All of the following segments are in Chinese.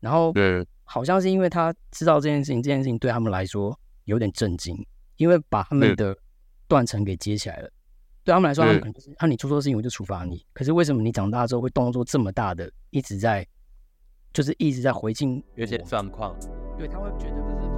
然后，好像是因为他知道这件事情，这件事情对他们来说有点震惊，因为把他们的断层给接起来了。对他们来说，他们可能就是，啊，你做错事情我就处罚你。可是为什么你长大之后会动作这么大的，一直在，就是一直在回敬有些状况。对，他会觉得这是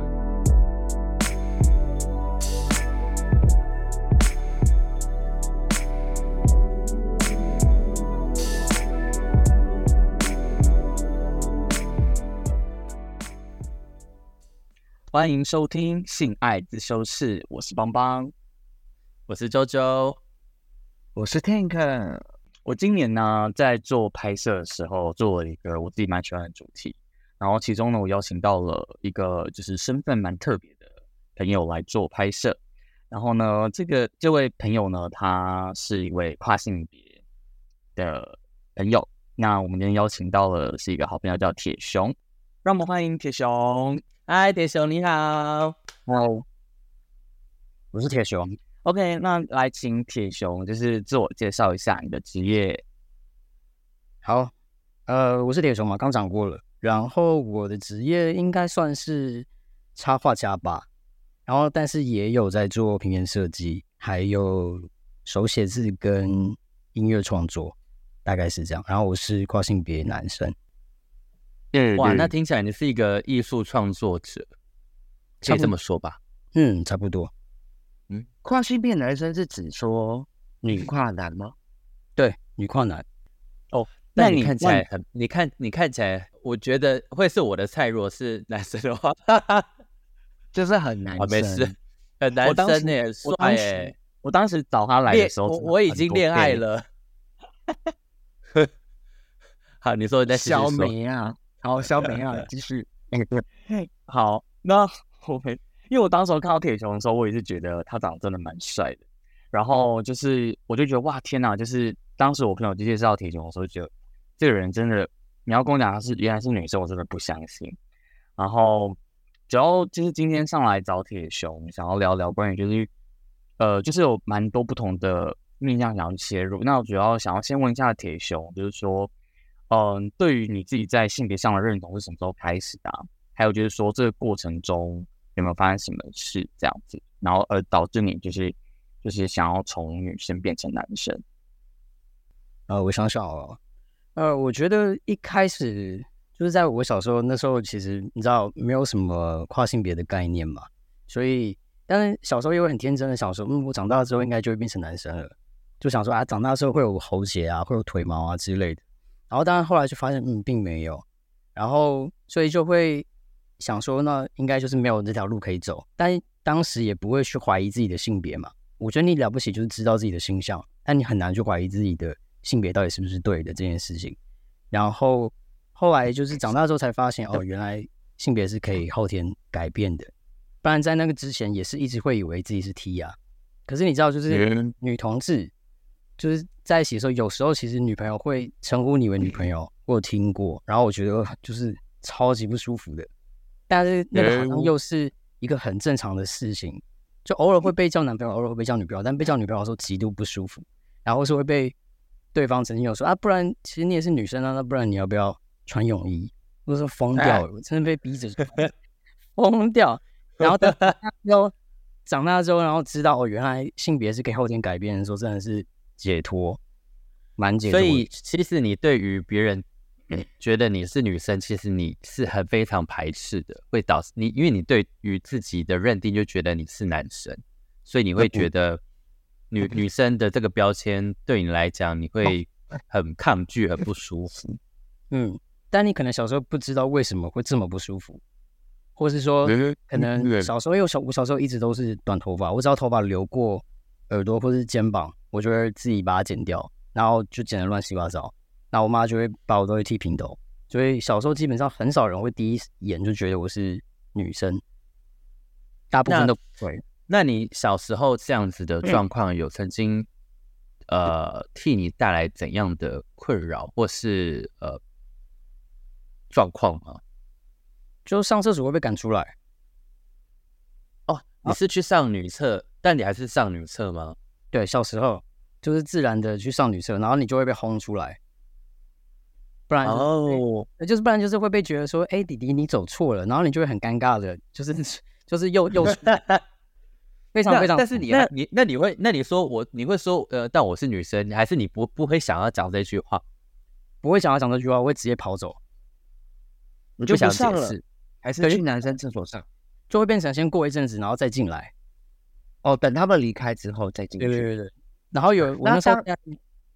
欢迎收听《性爱自修室》，我是邦邦，我是周周，我是 Tank，我今年呢在做拍摄的时候，做了一个我自己蛮喜欢的主题，然后其中呢，我邀请到了一个就是身份蛮特别的朋友来做拍摄，然后呢，这个这位朋友呢，他是一位跨性别的朋友，那我们今天邀请到了是一个好朋友叫铁熊，让我们欢迎铁熊。嗨，铁熊你好。Hello，，我是铁熊，OK，那来请铁熊就是自我介绍一下你的职业。好，呃，我是铁熊嘛，刚讲过了。然后我的职业应该算是插画家吧，然后但是也有在做平面设计，还有手写字跟音乐创作，大概是这样。然后我是跨性别男生，哇，那听起来你是一个艺术创作者，可以这么说吧？嗯，差不多。嗯跨性别男生是指说女跨男吗？对，女跨男，哦那你你看起来很，你看你看起来，我觉得会是我的菜。如果是男生的话，就是很男啊，生。没事，很男生耶，帅我当时耶，我当时找他来的时候，我我已经。恋爱了。好，你说你再继续小说。梅啊，好，小美啊，继续。好，那我们因为我当时看到铁熊的时候，我也是觉得他长得真的蛮帅的。然后就是，我就觉得哇，天哪！就是当时我朋友就介绍铁熊的时候，就觉得这个人真的，你要跟我讲他是原来是女生，我真的不相信。然后主要就是今天上来找铁熊，想要聊聊关于就是呃，就是有蛮多不同的面向想要切入。那我主要想要先问一下铁熊，就是说，嗯、对于你自己在性别上的认同是什么时候开始的、还有就是说这个过程中有没有发生什么事这样子，然后而导致你就是就是想要从女生变成男生？呃，我想想哦，呃，我觉得一开始就是在我小时候，那时候其实你知道没有什么跨性别的概念嘛，所以但是小时候又很天真的想说，嗯，我长大之后应该就会变成男生了，就想说啊，长大之后会有喉结啊，会有腿毛啊之类的。然后当然后来就发现，嗯，并没有，然后所以就会想说，那应该就是没有这条路可以走，但当时也不会去怀疑自己的性别嘛。我觉得你了不起就是知道自己的性向，但你很难去怀疑自己的性别到底是不是对的这件事情。然后后来就是长大之后才发现，哦，原来性别是可以后天改变的，不然在那个之前也是一直会以为自己是 T 啊。可是你知道，就是嗯女同志就是在一起的时候，有时候其实女朋友会称呼你为女朋友，我有听过，然后我觉得就是超级不舒服的。但是那个好像又是一个很正常的事情，就偶尔会被叫男朋友，偶尔会被叫女朋友，但被叫女朋友的时候极度不舒服，然后是会被对方曾经有说啊，不然其实你也是女生啊，那不然你要不要穿泳衣？我说疯掉了，我真的被逼着疯掉。然后等又长大之后，然后知道哦，原来性别是可以后天改变的时候，真的是解脱，蛮解脱。所以其实你对于别人 觉得你是女生，其实你是很非常排斥的，会导致你，因为你对于自己的认定就觉得你是男生，所以你会觉得女女生的这个标签对你来讲，你会很抗拒、很不舒服。嗯，但你可能小时候不知道为什么会这么不舒服，或是说可能小时候因为我小我小时候一直都是短头发，我只要头发流过耳朵或是肩膀，我就会自己把它剪掉，然后就剪得乱七八糟。那我妈就会把我东西剃平头，所以小时候基本上很少人会第一眼就觉得我是女生，大部分都不会。那你小时候这样子的状况，有曾经呃替你带来怎样的困扰或是呃状况吗？就上厕所会被赶出来，哦，你是去上女厕，但你还是上女厕吗？对，小时候就是自然的去上女厕，然后你就会被轰出来，不然就是哦，呃就是不然就是会被觉得说，哎、弟弟你走错了，然后你就会很尴尬的，就是就是又又非常 非常，但是你那你那你会那你说我你会说呃，但我是女生，还是你不不会想要讲这句话？不会想要讲这句话，我会直接跑走，你就不想解释？还是去男生厕所上？就会变成先过一阵子，然后再进来。哦，等他们离开之后再进去。对对对对。然后有我那那时候，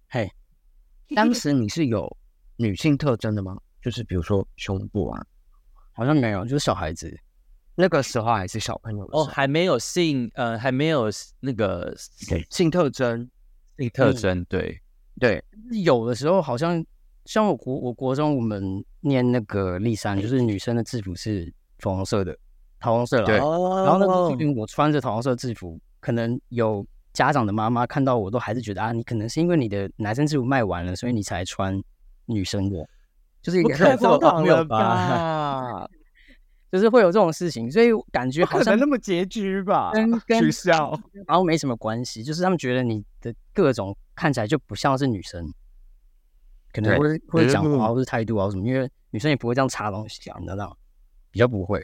嘿，当时你是有女性特征的吗？就是比如说胸部啊，好像没有，就是小孩子。那个时候还是小朋友哦，还没有性呃，还没有那个性特征，性特征，对，对，有的时候好像像我国我国中我们念那个立山，就是女生的制服是粉红色的，桃红色了。对哦然后那个因为我穿着桃红色制服，可能有家长的妈妈看到我都还是觉得啊，你可能是因为你的男生制服卖完了，所以你才穿女生的，就是一个太荒唐了吧？啊 就是会有这种事情，所以感觉好像那么拮据吧跟跟笑。然后没什么关系，就是他们觉得你的各种看起来就不像是女生，可能会会讲话嗯或是态度啊什么，因为女生也不会这样插东西啊，你知道吗？比较不会。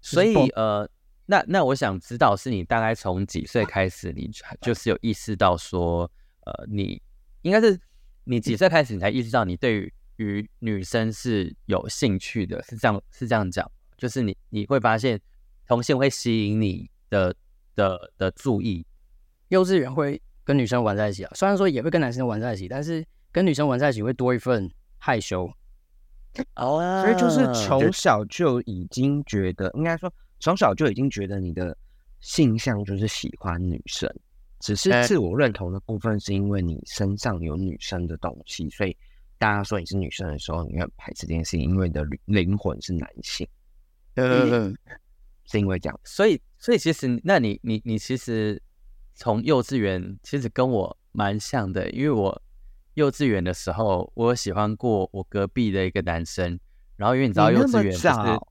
所以呃，那那我想知道，是你大概从几岁开始，你就就是有意识到说，呃，你应该是你几岁开始，你才意识到你对于于女生是有兴趣的，是这样是这样讲，就是你你会发现同性会吸引你的的的注意，幼稚园会跟女生玩在一起啊，虽然说也会跟男生玩在一起，但是跟女生玩在一起会多一份害羞。哦所以就是从小就已经觉得，应该说从小就已经觉得你的性向就是喜欢女生，只是哎自我认同的部分是因为你身上有女生的东西，所以大家说你是女生的时候，你会很排斥这件事情，因为你的灵灵魂是男性，嗯，是因为这样。所以，所以其实，那你你你其实从幼稚园其实跟我蛮像的，因为我幼稚园的时候，我有喜欢过我隔壁的一个男生，然后因为你知道幼稚园不是早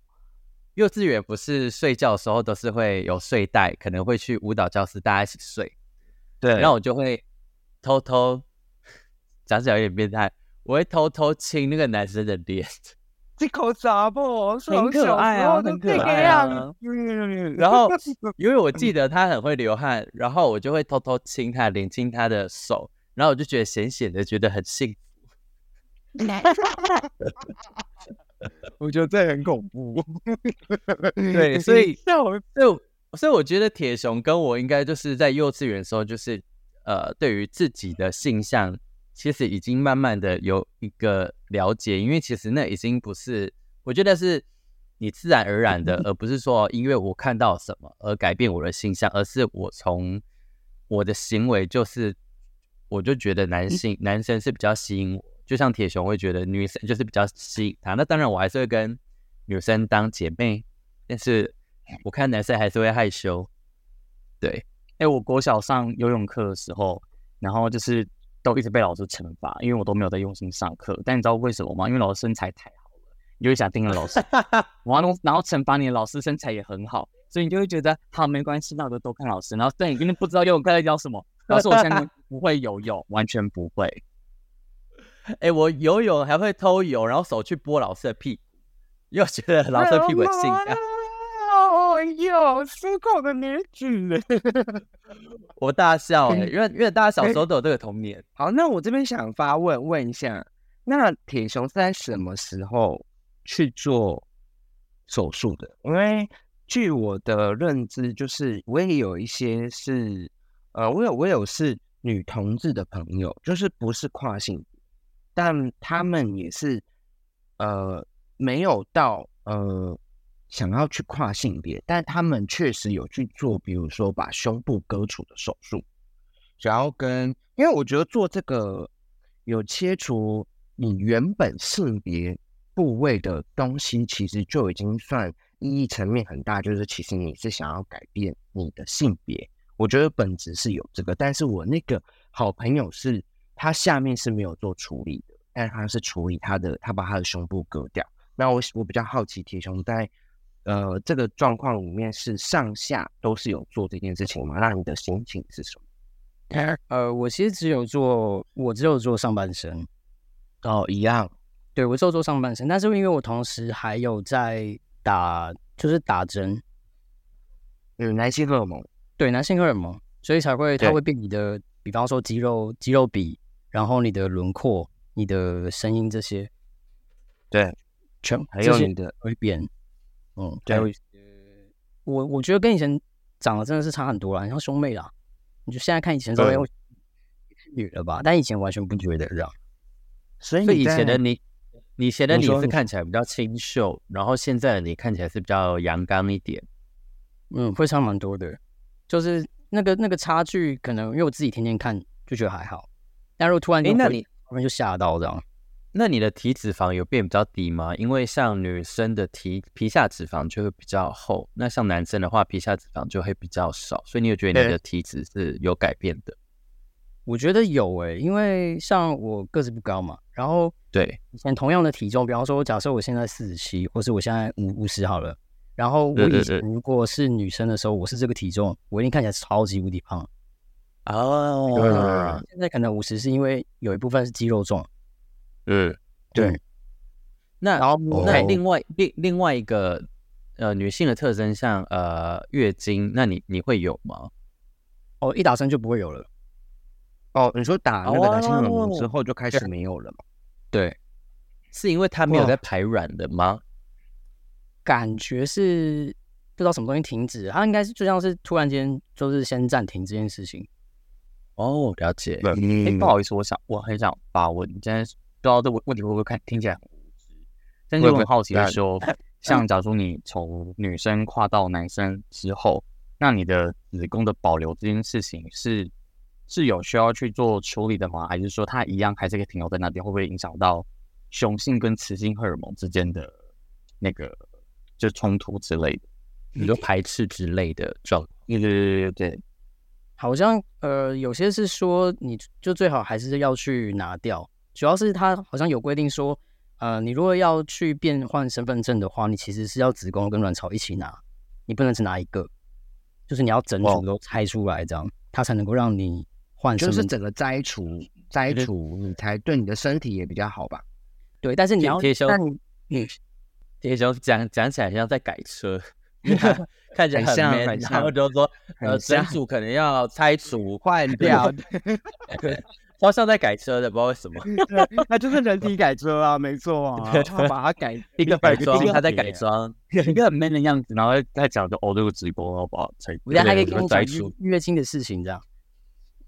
幼稚园不是睡觉的时候都是会有睡袋，可能会去舞蹈教室大家一起睡，对然后我就会偷偷讲起来有点变态，我会偷偷亲那个男生的脸。这口杂不，很可爱啊很可爱啊然后 因为我记得他很会流汗，然后我就会偷偷亲他的脸，亲他的手，然后我就觉得咸咸的，觉得很幸福。我觉得这很恐怖。对，所以 笑我所以我所以我觉得铁熊跟我应该就是在幼稚园的时候，就是呃，对于自己的性向，其实已经慢慢的有一个了解，因为其实那已经不是，我觉得是你自然而然的，而不是说因为我看到什么而改变我的性向，而是我从我的行为就是，我就觉得男性男生是比较吸引我，就像铁熊会觉得女生就是比较吸引他，那当然我还是会跟女生当姐妹，但是我看男生还是会害羞。对，哎、我国小上游泳课的时候，然后就是都一直被老师惩罚，因为我都没有在用心上课。但你知道为什么吗？因为老师身材太好了，你就会想盯着老师。然后然后惩罚你的老师身材也很好，所以你就会觉得好没关系，那我就多看老师。然后但你根本不知道游泳课在教什么。老师，我现在 不会游泳，完全不会。哎、我游泳还会偷游，然后手去拨老师的屁股，因为我觉得老师的屁股很性感。哦哟，失控的女子。我大笑哎、因为因为大家小时候都有这个童年。好，那我这边想发问问一下，那铁熊是在什么时候去做手术的？因为据我的认知，就是我也有一些是，呃，我有我有是女同志的朋友，就是不是跨性别，但他们也是，呃，没有到呃想要去跨性别，但他们确实有去做，比如说把胸部割除的手术。然后跟，因为我觉得做这个有切除你原本性别部位的东西，其实就已经算意义层面很大，就是其实你是想要改变你的性别。我觉得本质是有这个，但是我那个好朋友是他下面是没有做处理的，但是他是处理他的，他把他的胸部割掉。那我我比较好奇，铁熊在呃这个状况里面是上下都是有做这件事情吗？那你的心情是什么？呃，我其实只有做，我只有做上半身，哦，一样，对我只有做上半身，但是因为我同时还有在打，就是打针，嗯，男性荷尔蒙，对，男性荷尔蒙，所以才会它会变你的，比方说肌肉肌肉比，然后你的轮廓、你的声音这些，对，全还有你的会变，嗯，还对有一些我我觉得跟以前长得真的是差很多了，你像兄妹啦，你就现在看以前说，对。哎，我女了吧，但以前完全不觉得这样。所以你在前的你，以前的你是看起来比较清秀，然后现在的你看起来是比较阳刚一点。嗯，会差蛮多的，就是那个那个差距，可能因为我自己天天看就觉得还好，但如果突然诶那你就回突然就吓到这样，那你的体脂肪有变比较低吗？因为像女生的体皮下脂肪就会比较厚，那像男生的话皮下脂肪就会比较少，所以你有觉得你的体脂是有改变的？我觉得有诶、因为像我个子不高嘛，然后对，以前同样的体重，比方说假设我现在四十七，或是我现在五五十好了，然后我以前如果是女生的时候，我是这个体重，我一定看起来超级无敌胖。哦，现在可能五十是因为有一部分是肌肉重，嗯，对，那然后那哦另外另另外一个呃女性的特征，像呃月经，那你你会有吗？哦，一打针就不会有了。哦，你说打那个男性荷尔蒙之哦后就开始没有了嘛？对，是因为它没有在排卵的吗？感觉是不知道什么东西停止，它应该是就像是突然间就是先暂停这件事情。哦，了解。哎、嗯不好意思，我想我很想发问，你现在不知道这个问题会不会看听起来很无知，但是会我很好奇的不说，像假如你从女生跨到男生之后，那你的子宫的保留这件事情是是有需要去做处理的吗？还是说它一样还是可以停留在那边？会不会影响到雄性跟雌性荷尔蒙之间的那个就冲突之类的？你说排斥之类的状况？对对对对对，好像呃有些是说你就最好还是要去拿掉，主要是它好像有规定说，呃你如果要去变换身份证的话，你其实是要子宫跟卵巢一起拿，你不能只拿一个，就是你要整组都拆出来，这样它才能够让你换身份。就是整个摘除摘除，你才对你的身体也比较好吧？对，但是你要但你你铁熊讲讲起来像在改车，看起来很像 man，很像然后就说呃整像组可能要拆除换掉，超像在改车的，不知道为什么。那就是人体改车啊，没错啊，把它改一个改装，他在改装，一个很 man 的样子，然后再讲就哦这个直播，然后把它拆我觉得还可以对跟你讲月月经的事情，这样。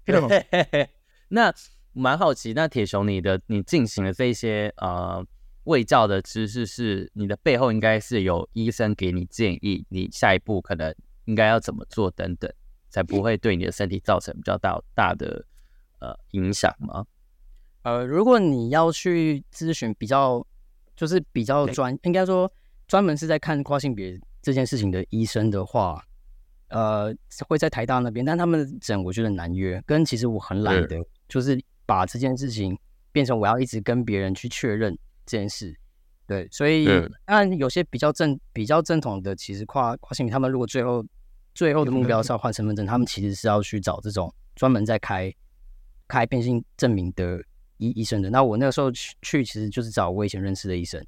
那蛮好奇，那铁熊你的你进行了这些呃卫教的知识，是你的背后应该是有医生给你建议，你下一步可能应该要怎么做等等，才不会对你的身体造成比较大大的呃影响吗？呃，如果你要去咨询比较，就是比较专，应该说专门是在看跨性别这件事情的医生的话，呃，会在台大那边，但他们的诊我觉得难约，跟其实我很懒的，就是把这件事情变成我要一直跟别人去确认这件事。对，所以按有些比较正比较正统的，其实跨跨性别，他们如果最后最后的目标是要换身份证，他们其实是要去找这种专门在开开变性证明的医医生的。那我那个时候去去，其实就是找我以前认识的医生，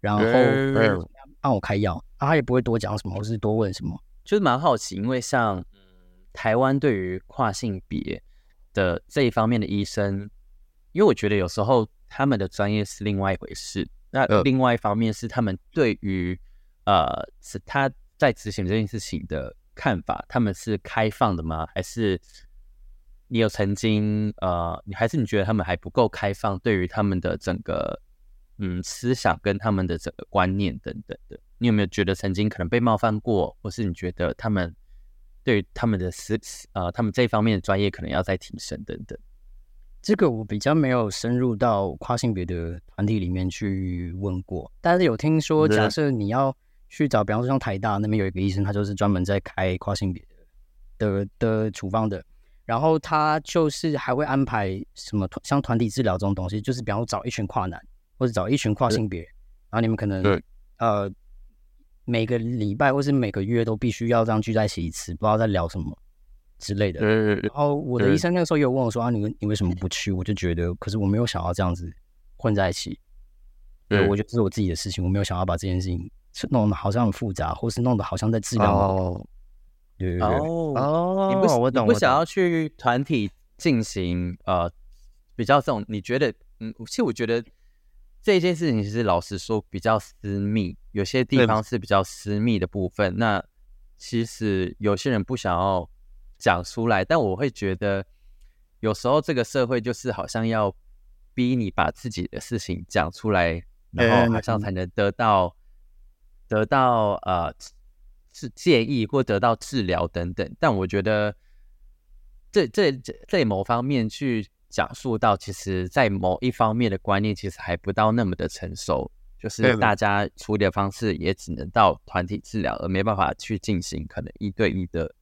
然后嗯帮我开药，啊他也不会多讲什么，或是多问什么。就是蛮好奇，因为像嗯台湾对于跨性别的这一方面的医生，因为我觉得有时候他们的专业是另外一回事，那呃另外一方面是他们对于呃是他在执行这件事情的看法，他们是开放的吗？还是你有曾经呃，你还是你觉得他们还不够开放，对于他们的整个嗯思想跟他们的整个观念等等的？你有没有觉得曾经可能被冒犯过，或是你觉得他们对于他们的思呃他们这一方面的专业可能要再提升等等？这个我比较没有深入到跨性别的团体里面去问过，但是有听说，假设你要去找，比方说像台大那边有一个医生，他就是专门在开跨性别的的的处方的，然后他就是还会安排什么像团体治疗这种东西，就是比方说找一群跨男或者找一群跨性别，然后你们可能呃每个礼拜或是每个月都必须要这样聚在一起一次，不知道在聊什么。之类的，然后我的医生那个时候也有问我说啊，你你为什么不去？我就觉得，可是我没有想要这样子混在一起，对我觉得这是我自己的事情，我没有想要把这件事情弄得好像很复杂，或是弄得好像在治疗。哦，对对对，哦，你不，我懂，不想要去团体进行呃比较这种，你觉得嗯，其实我觉得这件事情其实老实说比较私密，有些地方是比较私密的部分。那其实有些人不想要。讲出来，但我会觉得有时候这个社会就是好像要逼你把自己的事情讲出来，然后好像才能得到得到呃是建议或得到治疗等等。但我觉得这这这某方面去讲述到，其实在某一方面的观念其实还不到那么的成熟，就是大家处理的方式也只能到团体治疗，而没办法去进行可能一对一的。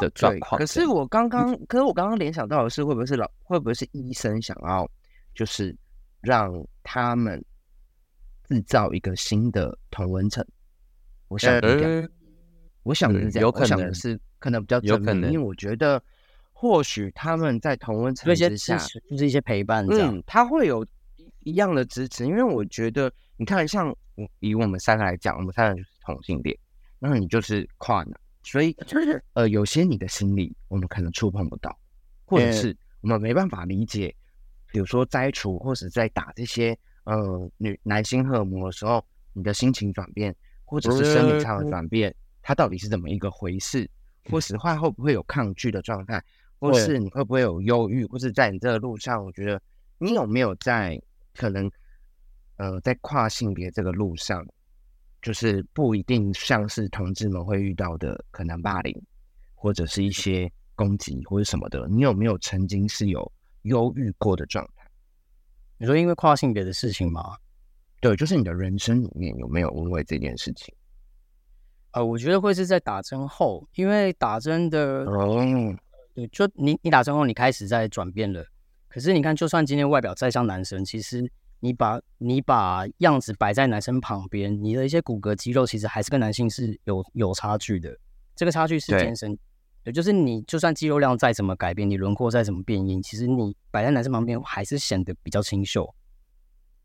的 状况，可是我刚刚，可是我刚刚联想到的是，会不会是老，会不会是医生想要，就是让他们制造一个新的同温层？我想是这样，我想是这样，有可能是可能比较有可能，因为我觉得或许他们在同温层之下，就是一些陪伴，嗯，他会有一样的支持，因为我觉得，你看，像以我们三个来讲，我们三个就是同性恋，那你就是跨男。所以就是，呃，有些你的心理我们可能触碰不到，或者是我们没办法理解，比如说摘除或者在打这些呃女男性荷尔蒙的时候，你的心情转变，或者是生理上的转变，它到底是怎么一个回事？或实话会不会有抗拒的状态？或是你会不会有忧郁？或是在你这个路上，我觉得你有没有在可能呃在跨性别这个路上？就是不一定像是同志们会遇到的可能霸凌，或者是一些攻击或者什么的。你有没有曾经是有忧郁过的状态？你说因为跨性别的事情吗？对，就是你的人生里面有没有因为这件事情？呃，我觉得会是在打针后，因为打针的哦，对，就你你打针后你开始在转变了。可是你看，就算今天外表再像男生，其实。你把你把样子摆在男生旁边，你的一些骨骼肌肉其实还是跟男性是有有差距的。这个差距是天生，对，就是你就算肌肉量再怎么改变，你轮廓再怎么变硬，其实你摆在男生旁边还是显得比较清秀。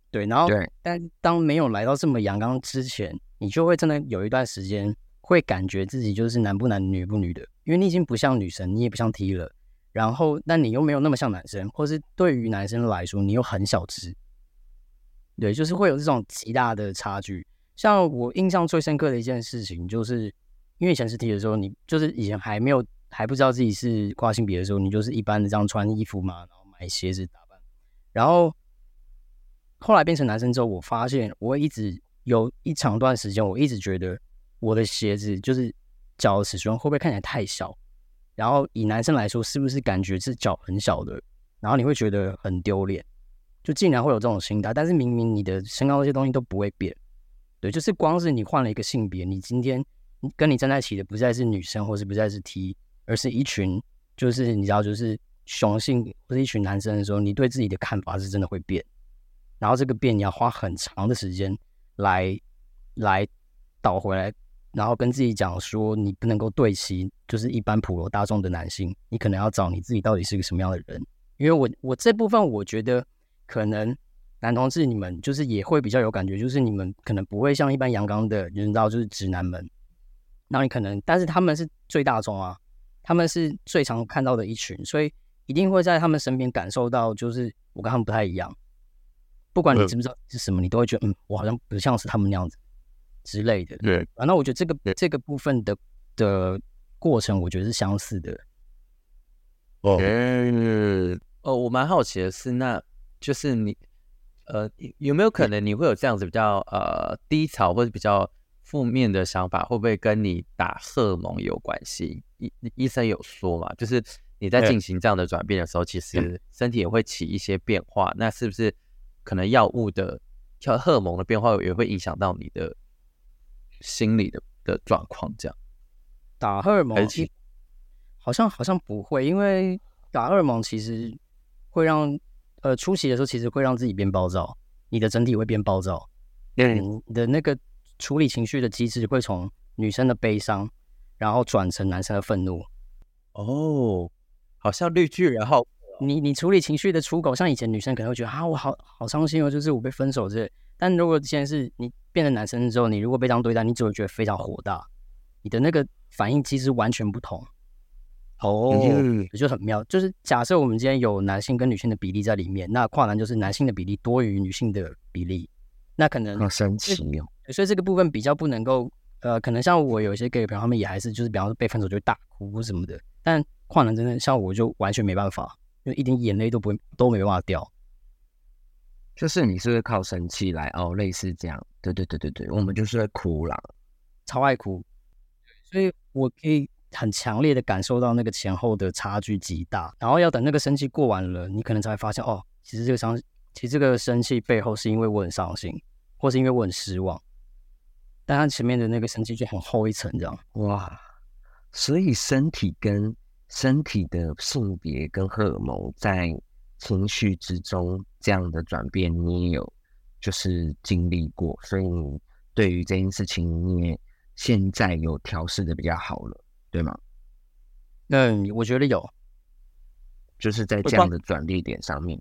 对，然后但当没有来到这么阳刚之前，你就会真的有一段时间会感觉自己就是男不男女不女的，因为你已经不像女生，你也不像 T 了。然后，但你又没有那么像男生，或是对于男生来说，你又很小只。对，就是会有这种极大的差距。像我印象最深刻的一件事情，就是因为以前是 T 的时候，你就是以前还没有还不知道自己是跨性别的时候，你就是一般的这样穿衣服嘛，然后买鞋子打扮。然后后来变成男生之后，我发现我一直有一长段时间，我一直觉得我的鞋子就是脚的尺寸会不会看起来太小？然后以男生来说，是不是感觉是脚很小的？然后你会觉得很丢脸。就竟然会有这种心态，但是明明你的身高这些东西都不会变，对，就是光是你换了一个性别，你今天跟你站在一起的不再是女生，或是不再是 T，而是一群就是你知道就是雄性或者一群男生的时候，你对自己的看法是真的会变，然后这个变你要花很长的时间来来倒回来，然后跟自己讲说你不能够对齐就是一般普罗大众的男性，你可能要找你自己到底是个什么样的人，因为我我这部分我觉得。可能男同志你们就是也会比较有感觉，就是你们可能不会像一般阳刚的人知道，就是直男们，那你可能，但是他们是最大众啊，他们是最常看到的一群，所以一定会在他们身边感受到，就是我跟他们不太一样。不管你知不知道是什么，你都会觉得，嗯，我好像不像是他们那样子之类的。对，啊，那我觉得这个这个部分的的过程，我觉得是相似的。哦，哦，我蛮好奇的是那。就是你，呃，有没有可能你会有这样子比较呃低潮或者比较负面的想法？会不会跟你打荷尔蒙有关系？医医生有说嘛？就是你在进行这样的转变的时候，其实身体也会起一些变化。那是不是可能药物的、叫荷尔蒙的变化也会影响到你的心理的的状况？这样打荷尔蒙好像好像不会，因为打荷尔蒙其实会让呃初期的时候其实会让自己变暴躁，你的整体会变暴躁，嗯，嗯，你的那个处理情绪的机制会从女生的悲伤，然后转成男生的愤怒。哦，好像绿巨人好你你处理情绪的出口，像以前女生可能会觉得啊，我好好伤心哦，就是我被分手之类。但如果现在是你变成男生之后，你如果被这样对待，你只会觉得非常火大，你的那个反应机制完全不同。哦，嗯也就很妙。就是假设我们今天有男性跟女性的比例在里面，那跨男就是男性的比例多于女性的比例，那可能好神奇哦。所以这个部分比较不能够，呃，可能像我有一些 gay 朋友，他们也还是就是，比方说被分手就会大哭或什么的，但跨男真的像我就完全没办法，就一点眼泪都不会都没办法掉。就是你是会靠生气来哦，类似这样。对对对对对，我们就是会哭啦。超爱哭，所以我可以很强烈的感受到那个前后的差距极大。然后要等那个生气过完了，你可能才会发现，哦，其实这个伤，其实这个生气背后是因为我很伤心，或是因为我很失望。但他前面的那个生气就很厚一层，这样。哇，所以身体跟身体的性别跟荷尔蒙在情绪之中这样的转变，你也有就是经历过，所以你对于这件事情，你也现在有调试的比较好了，对吗？嗯，我觉得有，就是在这样的转捩点上面，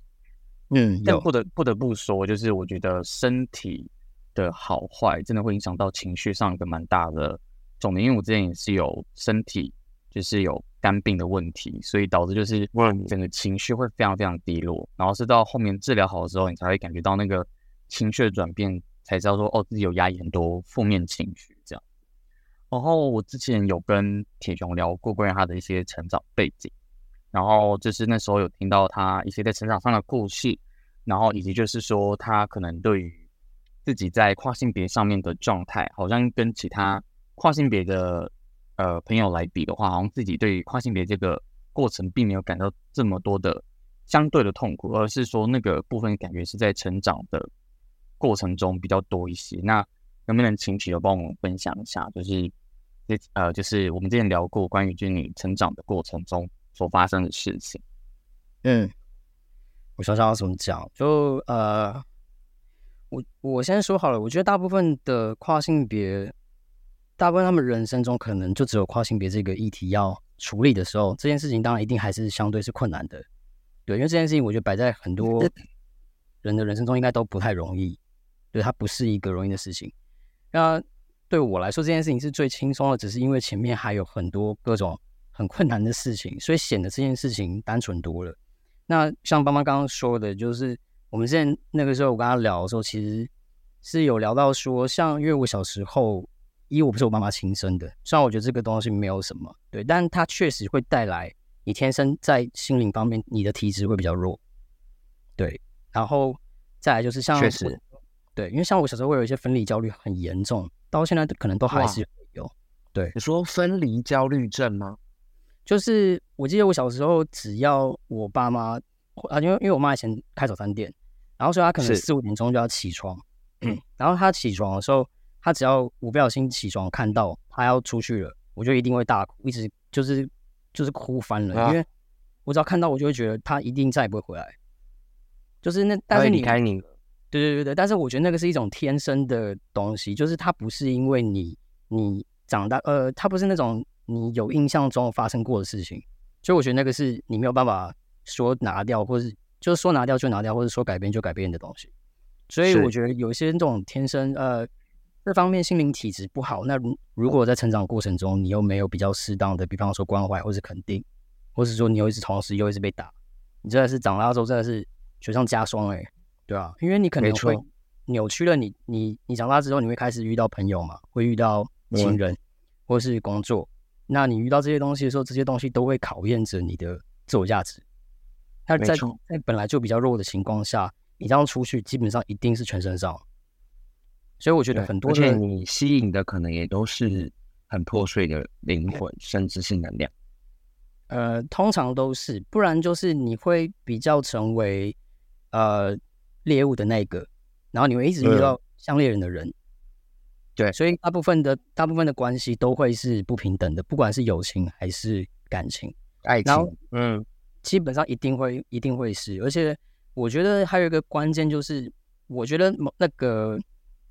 嗯，但不得不得不说，就是我觉得身体的好坏真的会影响到情绪上一个蛮大的重点。因为我之前也是有身体就是有肝病的问题，所以导致就是整个情绪会非常非常低落，然后是到后面治疗好之后，你才会感觉到那个情绪的转变，才知道说哦自己有压抑很多负面情绪。然后我之前有跟铁雄聊过关于他的一些成长背景，然后就是那时候有听到他一些在成长上的故事，然后以及就是说他可能对于自己在跨性别上面的状态，好像跟其他跨性别的呃朋友来比的话，好像自己对于跨性别这个过程并没有感到这么多的相对的痛苦，而是说那个部分感觉是在成长的过程中比较多一些。那能不能请铁友帮我们分享一下，就是这呃，就是我们之前聊过关于就是你成长的过程中所发生的事情。嗯，我想想要怎么讲，就呃，我我先说好了，我觉得大部分的跨性别，大部分他们人生中可能就只有跨性别这个议题要处理的时候，这件事情当然一定还是相对是困难的，对，因为这件事情我觉得摆在很多 人的人生中应该都不太容易，对，它不是一个容易的事情。那对我来说，这件事情是最轻松的，只是因为前面还有很多各种很困难的事情，所以显得这件事情单纯多了。那像妈妈刚刚说的，就是我们之前那个时候我跟他聊的时候，其实是有聊到说，像因为我小时候，因为我不是我妈妈亲生的，虽然我觉得这个东西没有什么，对，但它确实会带来你天生在心灵方面你的体质会比较弱，对，然后再来就是像确实对，因为像我小时候会有一些分离焦虑很严重，到现在可能都还是有，对，你说分离焦虑症吗？就是我记得我小时候，只要我爸妈啊，因为因为我妈以前开早餐店，然后所以她可能四五点钟就要起床，嗯，然后她起床的时候，她只要我不小心起床看到她要出去了，我就一定会大哭，一直就是就是哭翻了，啊。因为我只要看到我就会觉得她一定再也不会回来，就是那但是你离开你了，对对对对，但是我觉得那个是一种天生的东西，就是它不是因为你你长大，呃，它不是那种你有印象中发生过的事情，所以我觉得那个是你没有办法说拿掉，或是就是说拿掉就拿掉，或者说改变就改变的东西。所以我觉得有一些这种天生呃这方面心灵体质不好，那如如果在成长过程中你又没有比较适当的，比方说关怀或是肯定，或是说你又一直同时又一直被打，你真的是长大之后真的是雪上加霜哎、对啊，因为你可能会扭曲了你你你长大之后你会开始遇到朋友嘛，会遇到情人、或是工作，那你遇到这些东西的时候，这些东西都会考验着你的自我价值。那在在本来就比较弱的情况下，你这样出去，基本上一定是全身伤。所以我觉得很多而且你吸引的可能也都是很破碎的灵魂，甚至是能量。呃，通常都是，不然就是你会比较成为呃猎物的那一个，然后你会一直遇到像猎人的人。对所以大部分的大部分的关系都会是不平等的，不管是友情还是感情，爱情，嗯，基本上一定会一定会是。而且我觉得还有一个关键就是，我觉得某那个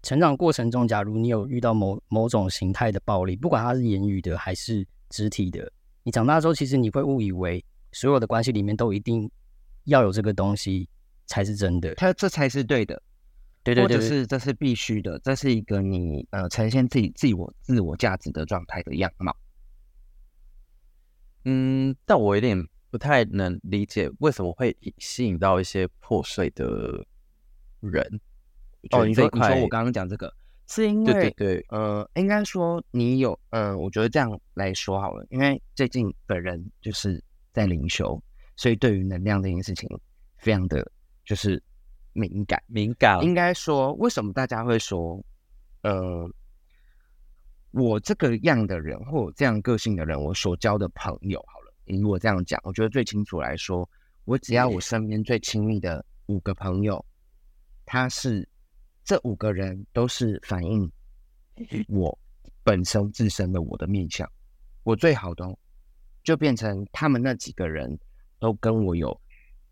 成长过程中，假如你有遇到某某种形态的暴力，不管它是言语的还是肢体的，你长大之后，其实你会误以为所有的关系里面都一定要有这个东西才是真的。他这才是对的，对对对对是这是必须的，这是一个你呃呈现自己自我自我价值的状态的样貌。嗯，但我有点不太能理解为什么会吸引到一些破碎的人。哦，得你说你说我刚刚讲这个，是因为对对，呃，应该说你有，嗯、我觉得这样来说好了，因为最近本人就是在灵修，所以对于能量这件事情非常的就是敏感。敏感应该说，为什么大家会说，呃，我这个样的人或我这样个性的人，我所交的朋友，好了，以我这样讲，我觉得最清楚来说，我只要我身边最亲密的五个朋友，他是这五个人都是反映 我本身自身的我的面相，我最好的哦就变成他们那几个人都跟我有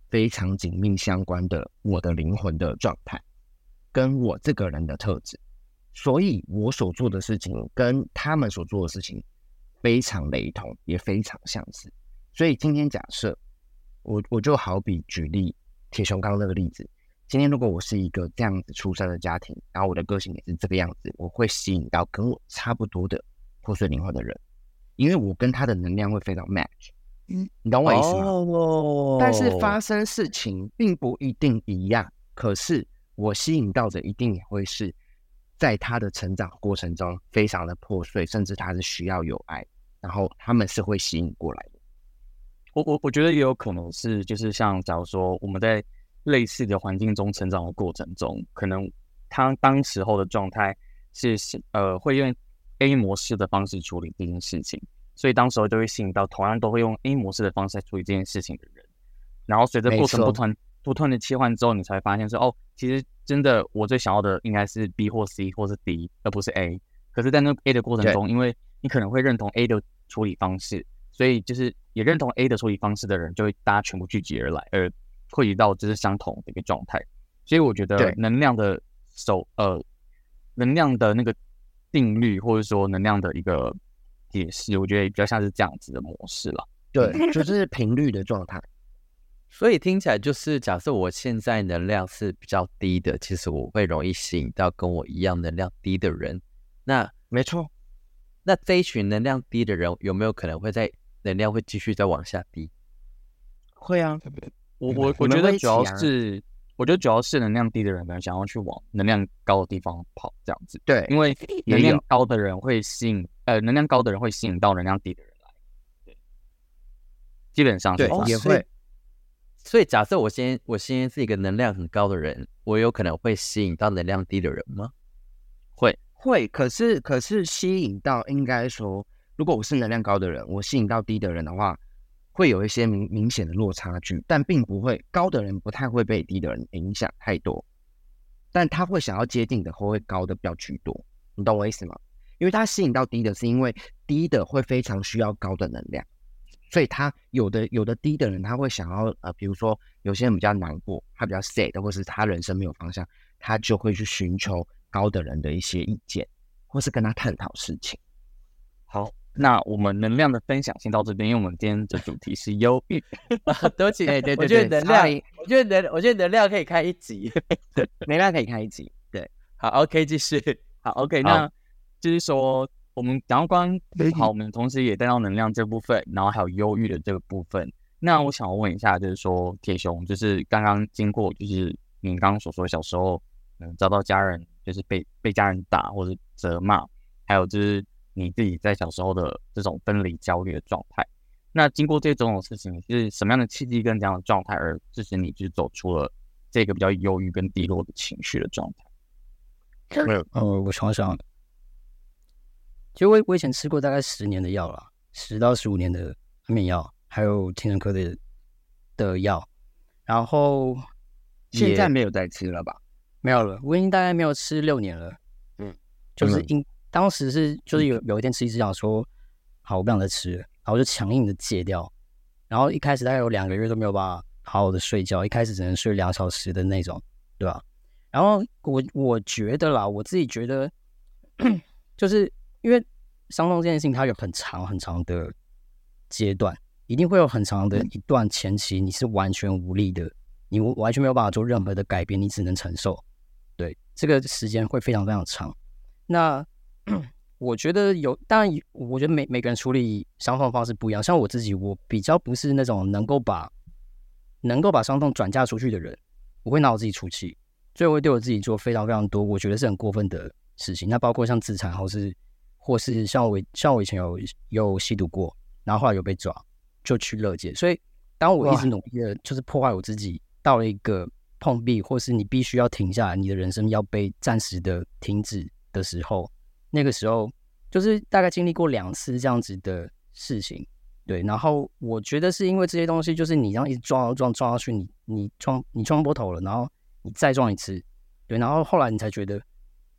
非常紧密相关的我的灵魂的状态，跟我这个人的特质，所以我所做的事情跟他们所做的事情非常雷同，也非常相似。所以今天假设我我就好比举例铁熊刚刚那个例子，今天如果我是一个这样子出生的家庭，然后我的个性也是这个样子，我会吸引到跟我差不多的破碎灵魂的人，因为我跟他的能量会非常 match。嗯，你懂我意思吗？哦但是发生事情并不一定一样，可是我吸引到的一定也会是在他的成长过程中非常的破碎，甚至他是需要有爱，然后他们是会吸引过来的。我我我觉得也有可能是，就是像假如说我们在类似的环境中成长的过程中，可能他当时候的状态是是呃会用 A 模式的方式处理这件事情，所以当时候就会吸引到同样都会用 A 模式的方式来处理这件事情的人。然后随着过程不错断不断的切换之后，你才会发现说，哦，其实真的我最想要的应该是 B 或 C 或是 D，而不是 A。可是，在那 A 的过程中，因为你可能会认同 A 的处理方式，所以就是也认同 A 的处理方式的人，就会大家全部聚集而来，而汇集到就是相同的一个状态。所以我觉得能量的手呃，能量的那个定律，或者说能量的一个解释，我觉得比较像是这样子的模式了。对，就是频率的状态。所以听起来就是，假设我现在能量是比较低的，其实我会容易吸引到跟我一样能量低的人。那没错，那这一群能量低的人，有没有可能会在能量会继续再往下低？会啊，我我我觉得主要是，我觉得主要是能量低的人可能想要去往能量高的地方跑，这样子。对，因为能量高的人会吸引，呃，能量高的人会吸引到能量低的人来。对，基本上是对也会。所以假设我先我先是一个能量很高的人，我有可能会吸引到能量低的人吗？会会，可是可是吸引到，应该说，如果我是能量高的人，我吸引到低的人的话，会有一些明明显的落差距，但并不会高的人不太会被低的人影响太多，但他会想要接近的或会高的比较居多，你懂我意思吗？因为他吸引到低的是因为低的会非常需要高的能量，所以他有的有的低的人他会想要呃，比如说有些人比较难过，他比较 sad，或是他人生没有方向，他就会去寻求高的人的一些意见，或是跟他探讨事情。好。那我们能量的分享先到这边，因为我们今天的主题是忧郁。对不起，对对 对我觉得能量我觉得能，我觉得能量可以开一集。能量可以开一集，对，好，OK，继续。好，OK，好那就是说，我们然后光好，我们同时也带到能量这部分，然后还有忧郁的这个部分。那我想问一下，就是说，铁熊，就是刚刚经过，就是你刚刚所说小时候，嗯，遭到家人就是被被家人打或者责骂，还有就是你自己在小时候的这种分离焦虑的状态。那经过这种种事情，是什么样的契机跟这样的状态，而致使你就走出了这个比较忧郁跟低落的情绪的状态？没有呃，我想想，其实我我以前吃过大概十年的药了，十到十五年的安眠药，还有精神科的的药，然后现在没有在吃了吧？没有了，我已经大概没有吃六年了。嗯，就是因当时是就是有有一天吃一只想说，好，我不想再吃了，然后我就强硬的戒掉。然后一开始大概有两个月都没有办法好好的睡觉，一开始只能睡两小时的那种，对吧？然后我我觉得啦，我自己觉得，就是因为伤痛这件事情，它有很长很长的阶段，一定会有很长的一段前期，你是完全无力的，你完全没有办法做任何的改变，你只能承受。对，这个时间会非常非常长。那 我觉得有，当然，我觉得每每个人处理伤痛方式不一样。像我自己，我比较不是那种能够把能够把伤痛转嫁出去的人，我会拿我自己出气，所以我会对我自己做非常非常多我觉得是很过分的事情。那包括像自残，或是或是像我像我以前有有吸毒过，然后后来有被抓，就去乐界。所以当我一直努力的，就是破坏我自己，到了一个碰壁，或是你必须要停下来，你的人生要被暂时的停止的时候。那个时候就是大概经历过两次这样子的事情，对，然后我觉得是因为这些东西，就是你这样一直撞撞撞下去，你你撞你撞破头了，然后你再撞一次，对，然后后来你才觉得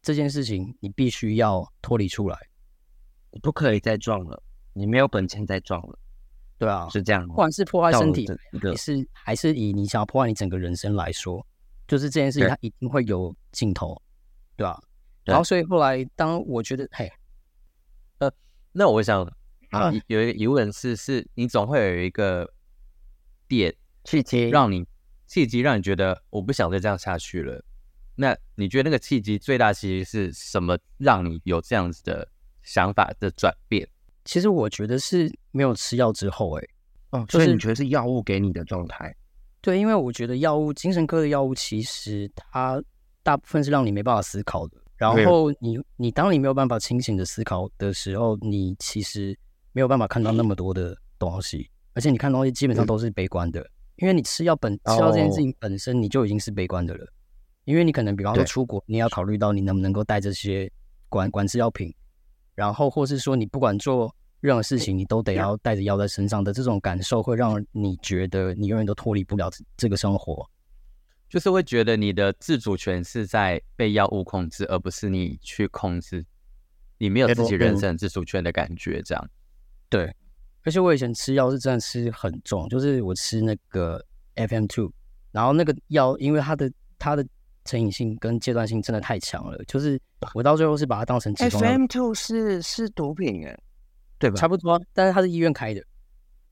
这件事情你必须要脱离出来，你不可以再撞了，你没有本钱再撞了，对啊，是这样，不管是破坏身体，还是还是以你想要破坏你整个人生来说，就是这件事情它一定会有尽头，对吧？然后，所以后来，当我觉得，嘿，呃，那我想啊，有一个疑问是，是你总会有一个点契机，让你契机让你觉得我不想再这样下去了。那你觉得那个契机最大契机是什么？让你有这样子的想法的转变？其实我觉得是没有吃药之后，哎，哦，所以你觉得是药物给你的状态？对，因为我觉得药物，精神科的药物其实它大部分是让你没办法思考的。然后你你当你没有办法清醒的思考的时候，你其实没有办法看到那么多的东西，而且你看东西基本上都是悲观的，因为你吃药本吃药这件事情本身你就已经是悲观的了，因为你可能比方说出国，你要考虑到你能不能够带这些管管制药品，然后或是说你不管做任何事情，你都得要带着药在身上的这种感受，会让你觉得你永远都脱离不了这个生活。就是会觉得你的自主权是在被药物控制，而不是你去控制，你没有自己人生自主权的感觉，这样。对，而且我以前吃药是真的吃很重，就是我吃那个 FM two，然后那个药因为它的它的成瘾性跟阶段性真的太强了，就是我到最后是把它当成 FM two 是是毒品哎，对吧？差不多，但是它是医院开的，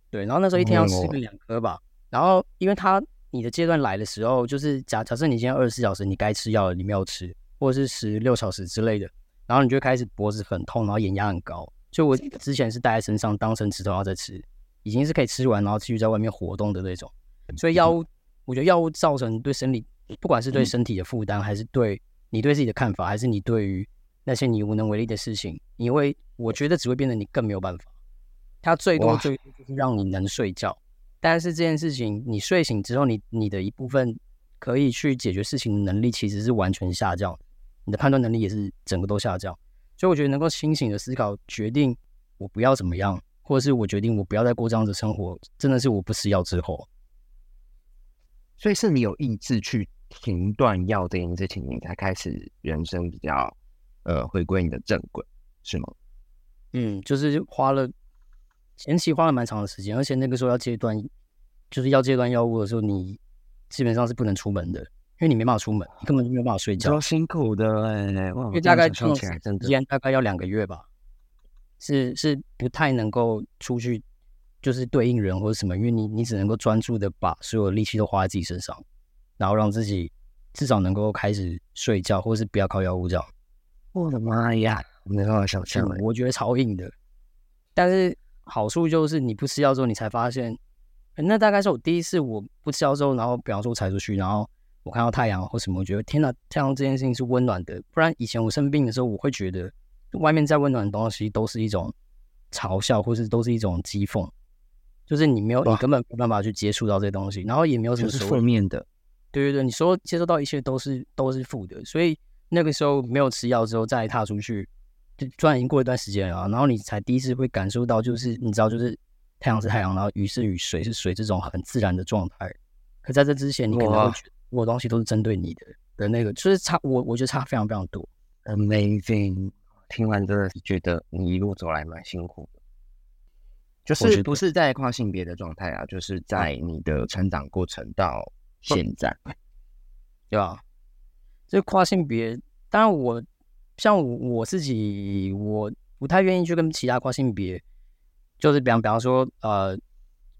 对，然后那时候一天要吃个两颗吧，然后因为它。你的阶段来的时候，就是假假设你今天二十四小时你该吃药了，你没有吃，或者是十六小时之类的，然后你就开始脖子很痛，然后眼压很高。就我之前是带在身上当成止痛药在吃，已经是可以吃完然后继续在外面活动的那种。所以药物，我觉得药物造成对身体，不管是对身体的负担，还是对你对自己的看法，还是你对于那些你无能为力的事情，你会，我觉得只会变得你更没有办法。它最多最多就是让你能睡觉。但是这件事情，你睡醒之后，你你的一部分可以去解决事情的能力其实是完全下降的，你的判断能力也是整个都下降。所以我觉得能够清醒的思考，决定我不要怎么样，或者是我决定我不要再过这样子生活，真的是我不吃药之后。所以是你有意志去停断药这件事情，你才开始人生比较呃回归你的正轨，是吗？嗯，就是花了。前期花了蛮长的时间，而且那个时候要戒断，就是要戒断药物的时候，你基本上是不能出门的，因为你没办法出门，你根本就没有办法睡觉。超辛苦的哎，因为大概起来真的，大概要两个月吧，是是不太能够出去，就是对应人或者什么，因为你你只能够专注的把所有力气都花在自己身上，然后让自己至少能够开始睡觉，或者是不要靠药物这样。我的妈呀，没办法想象，我觉得超硬的，但是。好处就是你不吃药之后，你才发现，那大概是我第一次我不吃药之后，然后比方说我踩出去，然后我看到太阳或什么，我觉得天哪，太阳这件事情是温暖的。不然以前我生病的时候，我会觉得外面再温暖的东西都是一种嘲笑，或是都是一种讥讽，就是你没有，你根本没办法去接触到这些东西，然后也没有什么负面的。对对对，你说接受到一切都是都是负的，所以那个时候没有吃药之后再踏出去。就转已经过一段时间了，然后你才第一次会感受到，就是你知道，就是太阳是太阳，然后雨是雨，水是水这种很自然的状态。可在这之前，你可能会觉得我东西都是针对你的的那个，就是差我我觉得差非常非常多。Amazing！听完真的是觉得你一路走来蛮辛苦的，就是不是在跨性别的状态啊，就是在你的成长过程到现在。对吧？这跨性别，当然我像我我自己，我不太愿意去跟其他跨性别，就是比方比方说呃，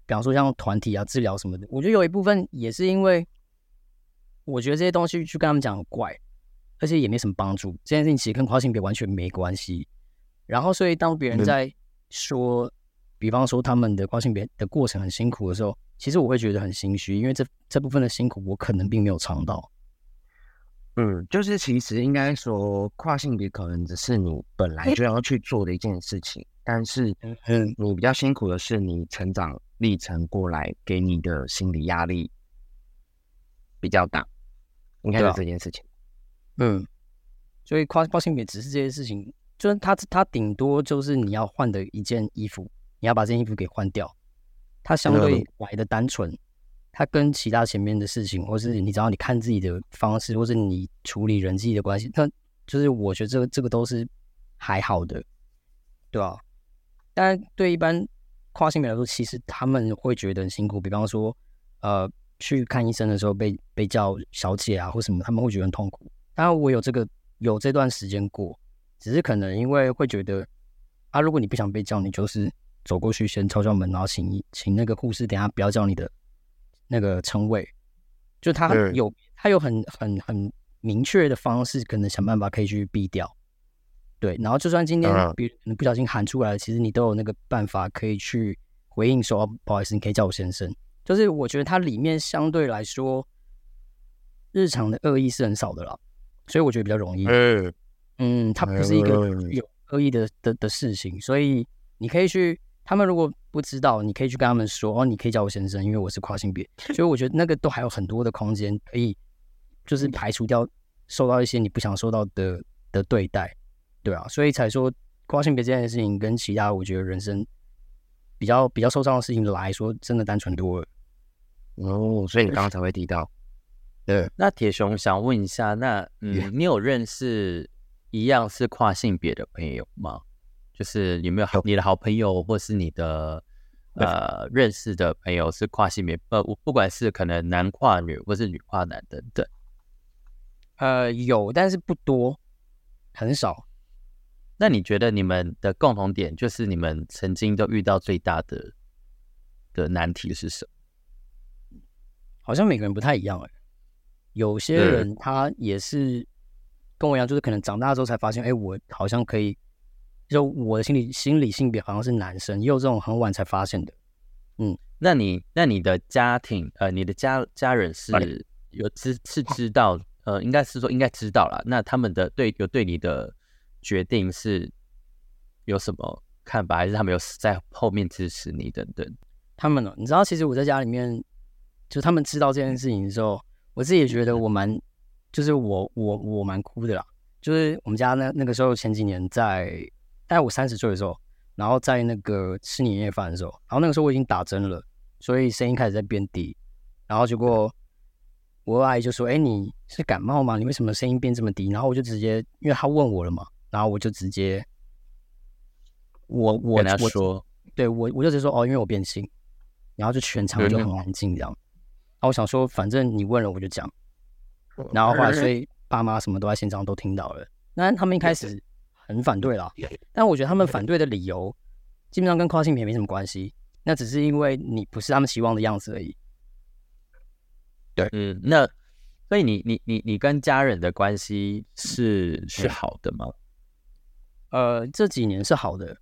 比方说像团体啊、治疗什么的，我觉得有一部分也是因为我觉得这些东西去跟他们讲很怪，而且也没什么帮助。这件事情其实跟跨性别完全没关系。然后，所以当别人在说，比方说他们的跨性别的过程很辛苦的时候，其实我会觉得很心虚，因为这这部分的辛苦我可能并没有尝到。嗯，就是其实应该说，跨性别可能只是你本来就要去做的一件事情，但是嗯，你比较辛苦的是你成长历程过来给你的心理压力比较大，应该是这件事情。嗯，所以跨跨性别只是这件事情，就是它它顶多就是你要换的一件衣服，你要把这件衣服给换掉，它相对来的单纯，它跟其他前面的事情，或是你只要你看自己的方式，或是你处理人际的关系，那就是我觉得这个这个都是还好的，对吧、但对一般跨性别来说，其实他们会觉得很辛苦，比方说，呃，去看医生的时候被被叫小姐啊或什么，他们会觉得很痛苦。当然，我有这个有这段时间过，只是可能因为会觉得啊，如果你不想被叫，你就是走过去先敲敲门，然后请一请那个护士等下不要叫你的那个称谓，就他嗯有他有很很很明确的方式，可能想办法可以去避掉。对，然后就算今天嗯别人不小心喊出来，其实你都有那个办法可以去回应说，哦不好意思，你可以叫我先生。就是我觉得它里面相对来说，日常的恶意是很少的啦，所以我觉得比较容易。嗯，嗯，它不是一个嗯有恶意的的的事情，所以你可以去，他们如果不知道，你可以去跟他们说，哦，你可以叫我先生，因为我是跨性别，所以我觉得那个都还有很多的空间可以，就是排除掉受到一些你不想受到的的对待，对啊，所以才说跨性别这件事情跟其他我觉得人生比较比较受伤的事情来说，真的单纯多了。哦，所以你刚刚才会提到，对。那铁熊想问一下，那嗯，你有认识一样是跨性别的朋友吗？就是有没有好你的好朋友，或是你的呃认识的朋友是跨性别？呃，我不管是可能男跨女，或是女跨男等等。呃，有，但是不多，很少。那你觉得你们的共同点，就是你们曾经都遇到最大的的难题是什么？好像每个人不太一样哎、有些人他也是跟我一样，就是可能长大之后才发现，哎、我好像可以，就我的心理心理性别好像是男生，也有这种很晚才发现的。嗯那你那你的家庭呃，你的家家人是有知是知道呃，应该是说应该知道啦。那他们的对有对你的决定是有什么看法，还是他们有在后面支持你等等？他们呢，你知道，其实我在家里面，就他们知道这件事情的时候，我自己也觉得我蛮，就是我我我蛮哭的啦。就是我们家那那个时候前几年在，大概我三十岁的时候，然后在那个吃年夜饭的时候，然后那个时候我已经打针了，所以声音开始在变低，然后结果我阿姨就说：“哎、你是感冒吗？你为什么声音变这么低？”然后我就直接，因为她问我了嘛，然后我就直接，我我跟他我说，对我我就直接说哦，因为我变性，然后就全场就很安静这样。然后我想说，反正你问了我就讲。然后后来，所 以爸妈什么都在现场都听到了。那他们一开始很反对啦，但我觉得他们反对的理由基本上跟跨性别没什么关系，那只是因为你不是他们期望的样子而已。对嗯，那所以你你你你跟家人的关系是是好的吗？呃，这几年是好的，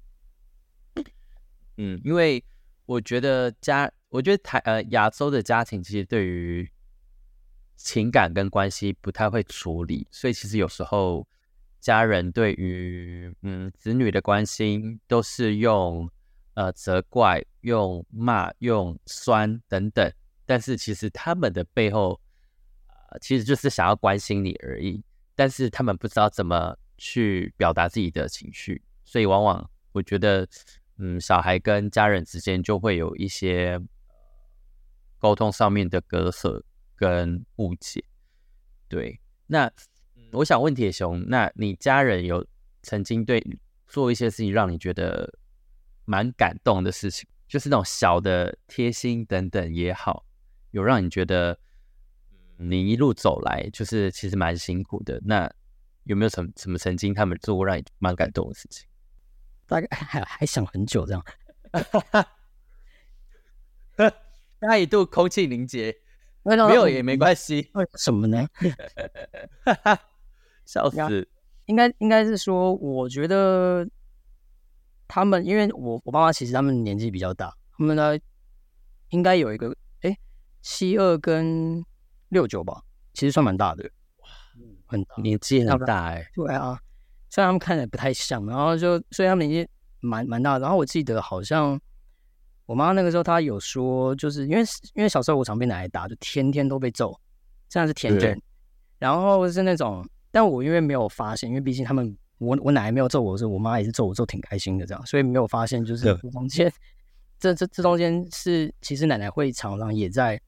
嗯，因为我觉得家，我觉得台呃亚洲的家庭其实对于情感跟关系不太会处理，所以其实有时候家人对于嗯子女的关心都是用呃责怪、用骂、用酸等等，但是其实他们的背后呃其实就是想要关心你而已，但是他们不知道怎么去表达自己的情绪，所以往往我觉得嗯，小孩跟家人之间就会有一些沟通上面的隔阂跟误解。对，那我想问铁熊，那你家人有曾经对做一些事情让你觉得蛮感动的事情，就是那种小的贴心等等也好，有让你觉得你一路走来就是其实蛮辛苦的。那有没有什什么曾经他们做过让你蛮感动的事情？大概还还想很久这样。那一度空气凝结，没没有也没关系。为什么呢？笑死！应该应该是说，我觉得他们，因为我我爸妈其实他们年纪比较大，他们呢应该有一个哎七二跟六九吧，其实算蛮大的，哇，很年纪很大哎。对啊，虽然他们看起来不太像，然后就虽然他们年纪蛮蛮大的。然后我记得好像我妈那个时候她有说，就是因为因为小时候我常被奶奶打，就天天都被揍，这样是天真。然后是那种。但我因为没有发现，因为毕竟他们我我奶奶没有揍我的时候，我妈也是揍我，揍挺开心的这样，所以没有发现就是这中间，这这这中间是其实奶奶会常常也在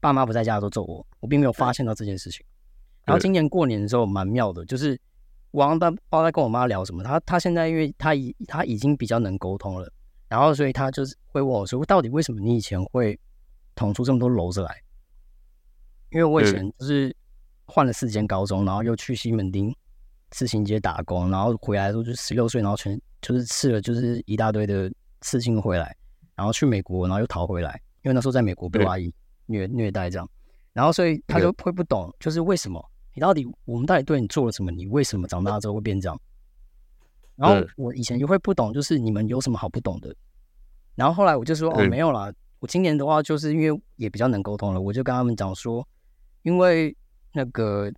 爸妈不在家的时候揍我，我并没有发现到这件事情。然后今年过年的时候蛮妙的，就是我刚刚不知道在跟我妈聊什么，她她现在因为她已她已经比较能沟通了，然后所以她就是会问我说，到底为什么你以前会捅出这么多篓子来？因为我以前就是。换了四间高中，然后又去西门町刺青街打工，然后回来的时候就十六岁，然后全就是刺了就是一大堆的刺青回来，然后去美国，然后又逃回来，因为那时候在美国被阿姨虐虐待这样，然后所以他就会不懂，就是为什么你到底我们到底对你做了什么，你为什么长大之后会变这样？然后我以前就会不懂，就是你们有什么好不懂的？然后后来我就说哦没有啦，我今年的话就是因为也比较能沟通了，我就跟他们讲说，因为。那个，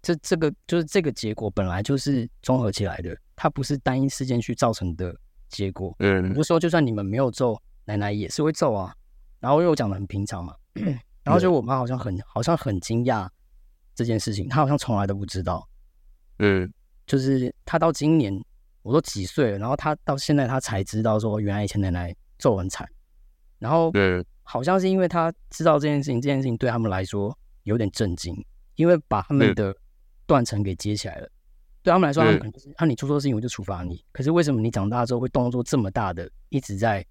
这这个就是这个结果本来就是综合起来的，它不是单一事件去造成的结果。嗯，不是说就算你们没有揍奶奶，也是会揍啊。然后因为我讲的很平常嘛，然后就我妈好像很好像很惊讶这件事情，她好像从来都不知道。嗯，就是她到今年我都几岁了，然后她到现在她才知道说原来以前奶奶揍很惨。然后，嗯，好像是因为她知道这件事情，这件事情对他们来说有点震惊。因为把他们的断层给接起来了，对他们来说，他们可能就是，那你做错事情我就处罚你。可是为什么你长大之后会动作这么大的，一直在，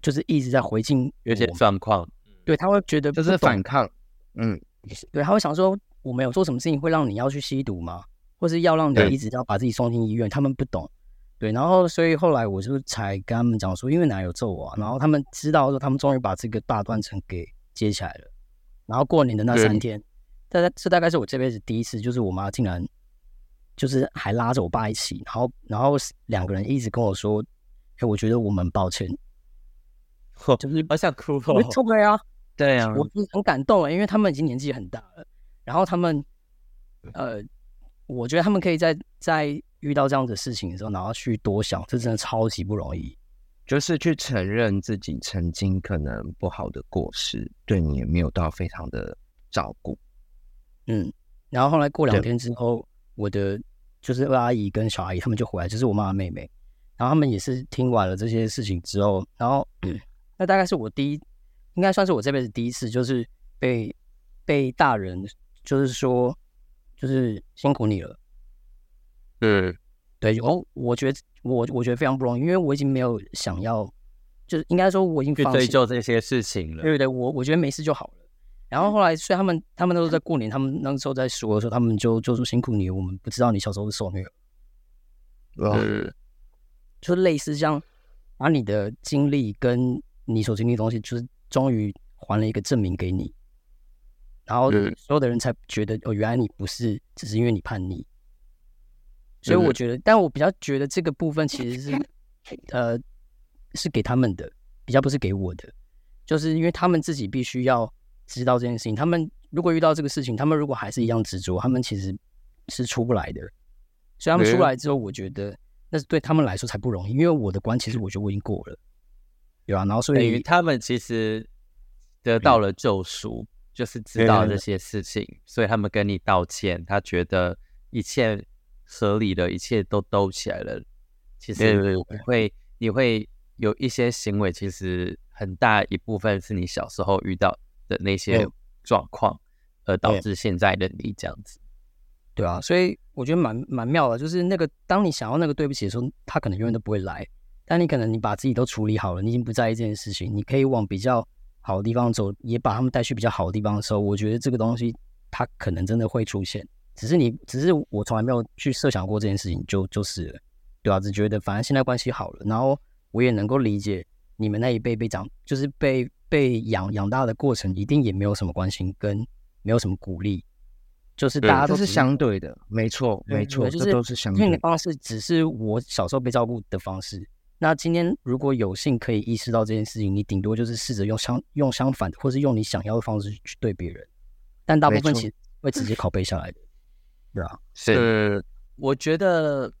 就是一直在回敬有些状况？对他会觉得就是反抗，嗯，对，他会想说，我没有做什么事情会让你要去吸毒吗？或是要让你一直要把自己送进医院？他们不懂，对，然后所以后来我就才跟他们讲说，因为奶奶有揍我，然后他们知道说，他们终于把这个大断层给接起来了。然后过年的那三天。这这大概是我这辈子第一次，就是我妈竟然就是还拉着我爸一起，然后然后两个人一直跟我说：“哎，我觉得我们抱歉。”就是好想哭，没错啊，对啊，我是很感动啊，因为他们已经年纪很大了，然后他们呃，我觉得他们可以在在遇到这样的事情的时候，然后去多想，这真的超级不容易，就是去承认自己曾经可能不好的过失，对你也没有到非常的照顾。嗯，然后后来过两天之后，我的就是二阿姨跟小阿姨他们就回来，就是我妈妈妹妹，然后他们也是听完了这些事情之后，然后嗯那大概是我第一，应该算是我这辈子第一次，就是被被大人就是说，就是辛苦你了。嗯，对，哦我觉得我我觉得非常不容易，因为我已经没有想要，就是应该说我已经放弃这些事情了。对对，我我觉得没事就好了。然后后来，所以他们他们都是在过年，他们那时候在说的时候，他们就就说辛苦你，我们不知道你小时候是受虐，呃，就类似像把你的经历跟你所经历的东西，就是终于还了一个证明给你，然后所有的人才觉得哦，原来你不是只是因为你叛逆，所以我觉得，但我比较觉得这个部分其实是 呃是给他们的，比较不是给我的，就是因为他们自己必须要。知道这件事情，他们如果遇到这个事情，他们如果还是一样执着，他们其实是出不来的。所以他们出来之后，我觉得那是对他们来说才不容易，因为我的关其实我觉得我已经过了，对啊？然后所以他们其实得到了救赎，就是知道这些事情，所以他们跟你道歉，他觉得一切合理的，一切都兜起来了。其实你会你会有一些行为，其实很大一部分是你小时候遇到的那些嗯状况，而导致现在的你这样子。对啊，所以我觉得蛮蛮妙的，就是那个当你想要那个对不起的时候，他可能永远都不会来。但你可能你把自己都处理好了，你已经不在意这件事情，你可以往比较好的地方走，也把他们带去比较好的地方的时候，我觉得这个东西它可能真的会出现。只是你，只是我从来没有去设想过这件事情，就就是了，对啊，只觉得反正现在关系好了，然后我也能够理解你们那一辈被长，就是被被养养大的过程，一定也没有什么关心，跟没有什么鼓励，就是大家都是相对的，没错，没错，就是这都是相因为你的对的。方式只是我小时候被照顾的方式。那今天如果有幸可以意识到这件事情，你顶多就是试着用相用相反的，或是用你想要的方式去对别人，但大部分其实会直接拷贝下来的，对啊，是，我觉得，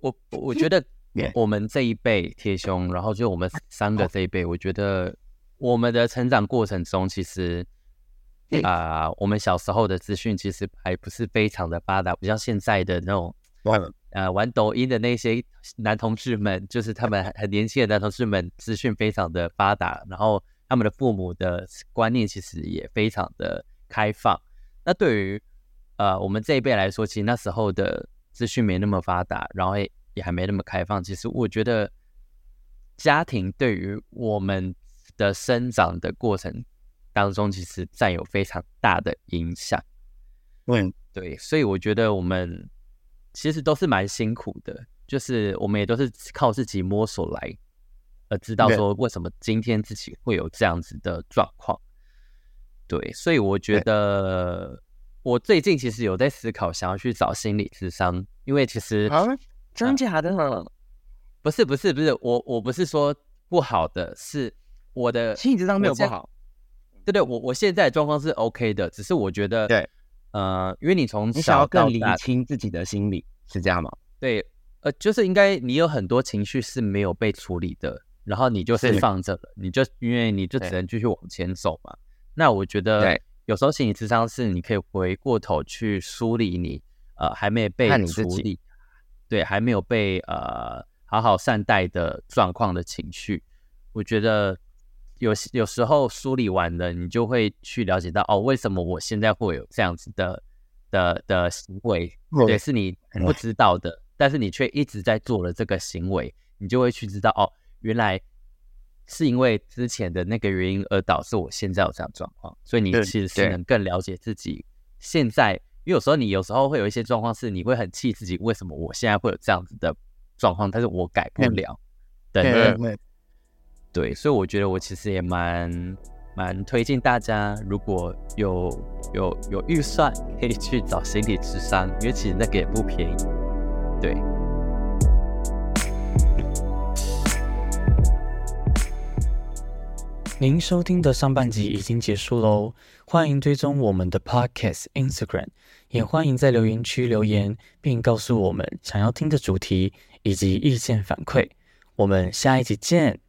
我我觉得 我们这一辈铁兄，然后就我们三个这一辈，我觉得我们的成长过程中，其实啊、我们小时候的资讯其实还不是非常的发达，不像现在的那种呃玩抖音的那些男同志们，就是他们很很年轻的男同志们，资讯非常的发达，然后他们的父母的观念其实也非常的开放。那对于呃我们这一辈来说，其实那时候的资讯没那么发达，然后也也还没那么开放。其实我觉得家庭对于我们的生长的过程当中，其实占有非常大的影响。嗯，对，所以我觉得我们其实都是蛮辛苦的，就是我们也都是靠自己摸索来，呃，知道说为什么今天自己会有这样子的状况。对，所以我觉得我最近其实有在思考，想要去找心理智商，因为其实啊，真假的？不是不是不是，我我不是说不好的，是我的心理智商没有不好，对对，我我现在的状况是 OK 的，只是我觉得对，呃，因为你从你想要更理清自己的心理，是这样吗？对，呃，就是应该你有很多情绪是没有被处理的，然后你就是。是放着了，你就因为你就只能继续往前走嘛。那我觉得有时候心理智商是你可以回过头去梳理你呃还没被处理，对，还没有被呃好好善待的状况的情绪，我觉得有有时候梳理完了，你就会去了解到哦，为什么我现在会有这样子的的的行为，对，是你不知道的，但是你却一直在做了这个行为，你就会去知道哦，原来是因为之前的那个原因而导致我现在有这样状况，所以你其实是能更了解自己现在，因为有时候你有时候会有一些状况是你会很气自己，为什么我现在会有这样子的状况，但是我改不嗯了，等等，对，对所以我觉得我其实也蛮蛮推荐大家，如果有有有预算，可以去找心理智商，因为其实那个也不便宜。对，您收听的上半集已经结束喽，欢迎追踪我们的 Podcast Instagram，也欢迎在留言区留言，并告诉我们想要听的主题以及意见反馈。我们下一集见。